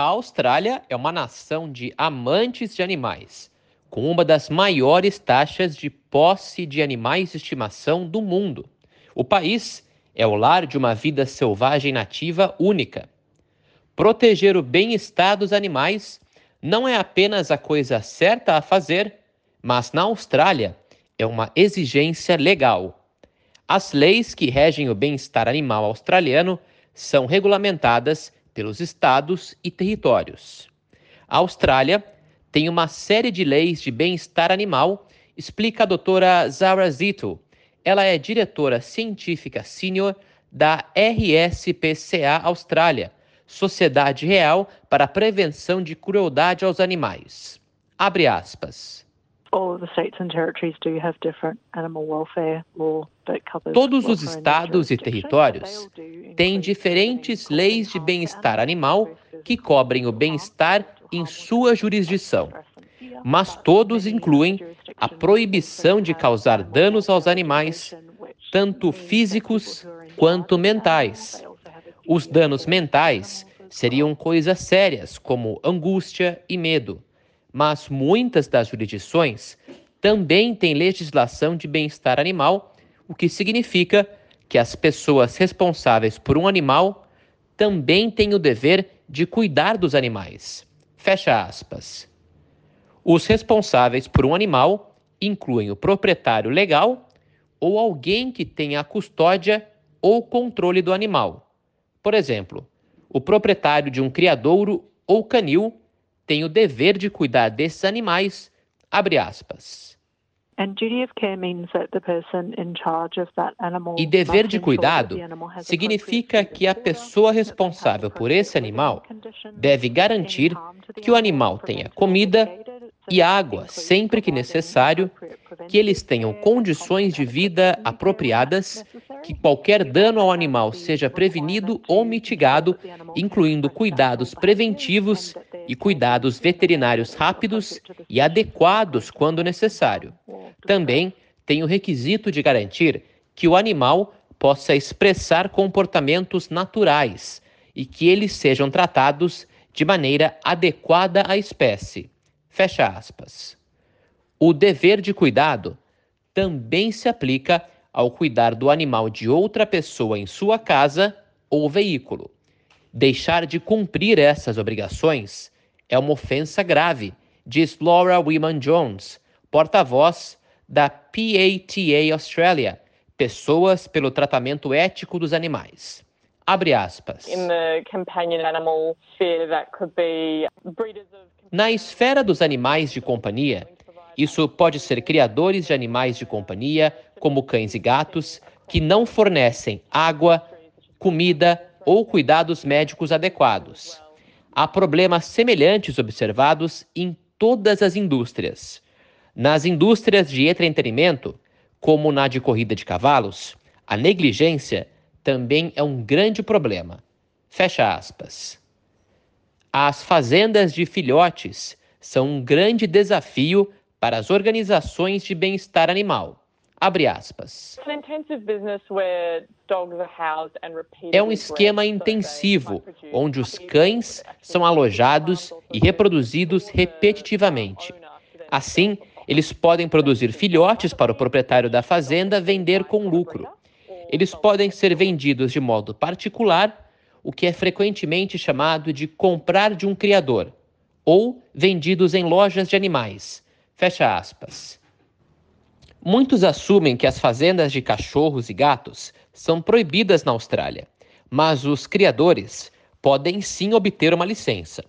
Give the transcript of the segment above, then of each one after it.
A Austrália é uma nação de amantes de animais, com uma das maiores taxas de posse de animais de estimação do mundo. O país é o lar de uma vida selvagem nativa única. Proteger o bem-estar dos animais não é apenas a coisa certa a fazer, mas na Austrália é uma exigência legal. As leis que regem o bem-estar animal australiano são regulamentadas pelos estados e territórios. A Austrália tem uma série de leis de bem-estar animal, explica a doutora Zara Zito. Ela é diretora científica sênior da RSPCA Austrália, Sociedade Real para a Prevenção de Crueldade aos Animais. Abre aspas. Todos os estados e territórios têm diferentes leis de bem-estar animal que cobrem o bem-estar em sua jurisdição, mas todos incluem a proibição de causar danos aos animais, tanto físicos quanto mentais. Os danos mentais seriam coisas sérias, como angústia e medo, mas muitas das jurisdições também têm legislação de bem-estar animal, o que significa que as pessoas responsáveis por um animal também têm o dever de cuidar dos animais. Fecha aspas. Os responsáveis por um animal incluem o proprietário legal ou alguém que tenha a custódia ou controle do animal. Por exemplo, o proprietário de um criadouro ou canil tem o dever de cuidar desses animais, abre aspas. E dever de cuidado significa que a pessoa responsável por esse animal deve garantir que o animal tenha comida e água sempre que necessário, que eles tenham condições de vida apropriadas, que qualquer dano ao animal seja prevenido ou mitigado, incluindo cuidados preventivos e cuidados veterinários rápidos e adequados quando necessário. Também tem o requisito de garantir que o animal possa expressar comportamentos naturais e que eles sejam tratados de maneira adequada à espécie. Fecha aspas. O dever de cuidado também se aplica ao cuidar do animal de outra pessoa em sua casa ou veículo. Deixar de cumprir essas obrigações é uma ofensa grave, diz Laura Wiman Jones, porta-voz da PATA Australia, Pessoas pelo Tratamento Ético dos Animais. Abre aspas. Na esfera dos animais de companhia, isso pode ser criadores de animais de companhia, como cães e gatos, que não fornecem água, comida ou cuidados médicos adequados. Há problemas semelhantes observados em todas as indústrias. Nas indústrias de entretenimento, como na de corrida de cavalos, a negligência também é um grande problema. Fecha aspas. As fazendas de filhotes são um grande desafio para as organizações de bem-estar animal. Abre aspas. É um esquema intensivo, onde os cães são alojados e reproduzidos repetitivamente. Assim, eles podem produzir filhotes para o proprietário da fazenda vender com lucro. Eles podem ser vendidos de modo particular, o que é frequentemente chamado de comprar de um criador, ou vendidos em lojas de animais. Fecha aspas. Muitos assumem que as fazendas de cachorros e gatos são proibidas na Austrália, mas os criadores podem sim obter uma licença.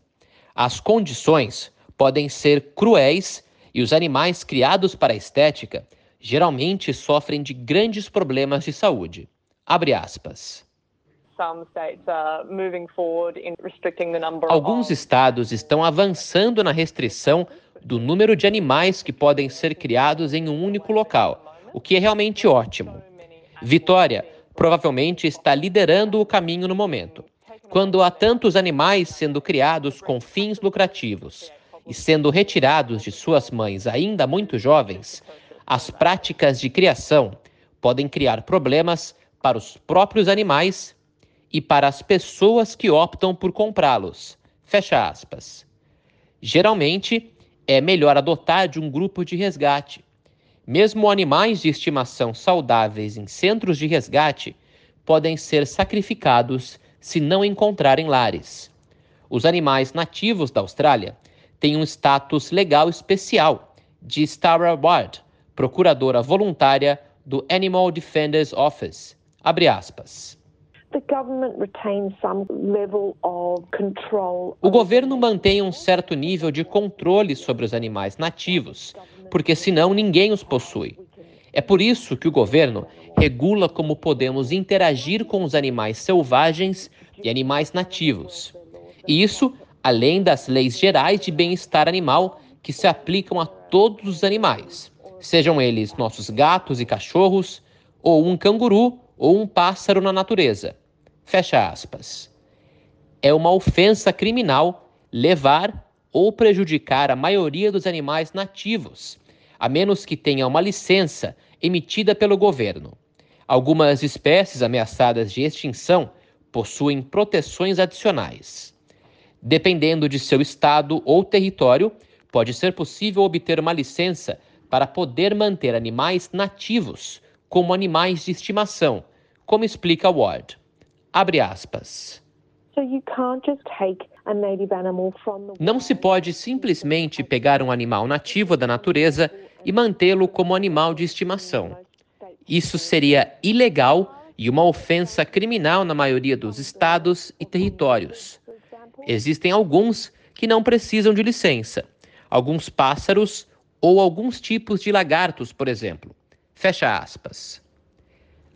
As condições podem ser cruéis e os animais criados para a estética geralmente sofrem de grandes problemas de saúde. Abre aspas. Alguns estados estão avançando na restrição do número de animais que podem ser criados em um único local, o que é realmente ótimo. Vitória provavelmente está liderando o caminho no momento. Quando há tantos animais sendo criados com fins lucrativos, e sendo retirados de suas mães ainda muito jovens, as práticas de criação podem criar problemas para os próprios animais e para as pessoas que optam por comprá-los. Fecha aspas. Geralmente, é melhor adotar de um grupo de resgate. Mesmo animais de estimação saudáveis em centros de resgate podem ser sacrificados se não encontrarem lares. Os animais nativos da Austrália têm um status legal especial, diz Tara Ward, procuradora voluntária do Animal Defenders Office. Abre aspas. O governo mantém um certo nível de controle sobre os animais nativos, porque senão ninguém os possui. É por isso que o governo regula como podemos interagir com os animais selvagens e animais nativos. E isso além das leis gerais de bem-estar animal que se aplicam a todos os animais, sejam eles nossos gatos e cachorros, ou um canguru ou um pássaro na natureza. Fecha aspas. É uma ofensa criminal levar ou prejudicar a maioria dos animais nativos, a menos que tenha uma licença emitida pelo governo. Algumas espécies ameaçadas de extinção possuem proteções adicionais. Dependendo de seu estado ou território, pode ser possível obter uma licença para poder manter animais nativos como animais de estimação, como explica Ward. Abre aspas. Não se pode simplesmente pegar um animal nativo da natureza e mantê-lo como animal de estimação. Isso seria ilegal e uma ofensa criminal na maioria dos estados e territórios. Existem alguns que não precisam de licença, alguns pássaros ou alguns tipos de lagartos, por exemplo. Fecha aspas.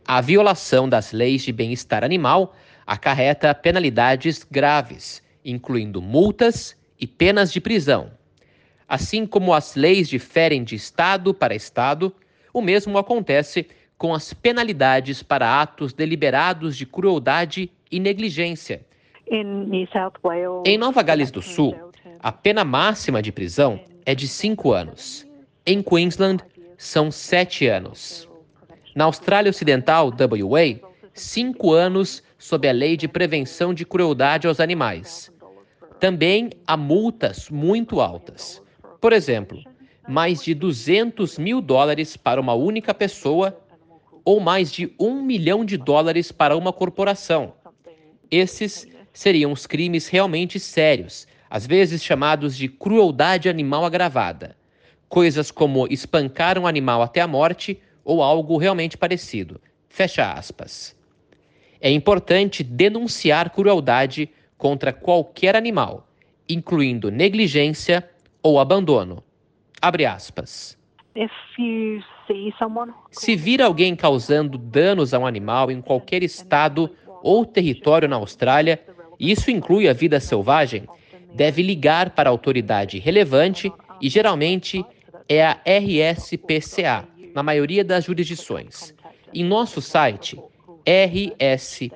A violação das leis de bem-estar animal acarreta penalidades graves, incluindo multas e penas de prisão. Assim como as leis diferem de estado para estado, o mesmo acontece com as penalidades para atos deliberados de crueldade e negligência. Em Nova Gales do Sul, a pena máxima de prisão é de cinco anos. Em Queensland, são sete anos. Na Austrália Ocidental, WA, cinco anos sob a Lei de Prevenção de Crueldade aos Animais. Também há multas muito altas. Por exemplo, mais de 200 mil dólares para uma única pessoa ou mais de um milhão de dólares para uma corporação. Esses seriam os crimes realmente sérios, às vezes chamados de crueldade animal agravada. Coisas como espancar um animal até a morte ou algo realmente parecido. Fecha aspas. É importante denunciar crueldade contra qualquer animal, incluindo negligência ou abandono. Abre aspas. Se vir alguém causando danos a um animal em qualquer estado ou território na Austrália, e isso inclui a vida selvagem, deve ligar para a autoridade relevante e geralmente é a RSPCA, na maioria das jurisdições. Em nosso site, rspca.org.au,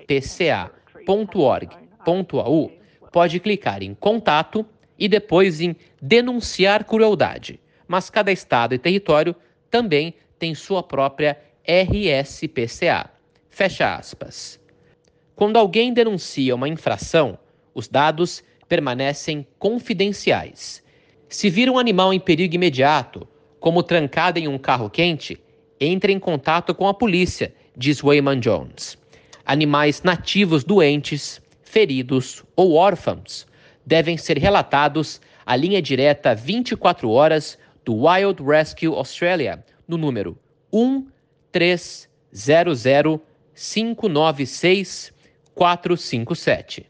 pode clicar em Contato e depois em Denunciar Crueldade. Mas cada estado e território também tem sua própria RSPCA. Fecha aspas. Quando alguém denuncia uma infração, os dados permanecem confidenciais. Se vir um animal em perigo imediato, como trancada em um carro quente, entre em contato com a polícia, diz Wayman Jones. Animais nativos doentes, feridos ou órfãos devem ser relatados à linha direta 24 horas do Wild Rescue Australia no número 1300 596 457.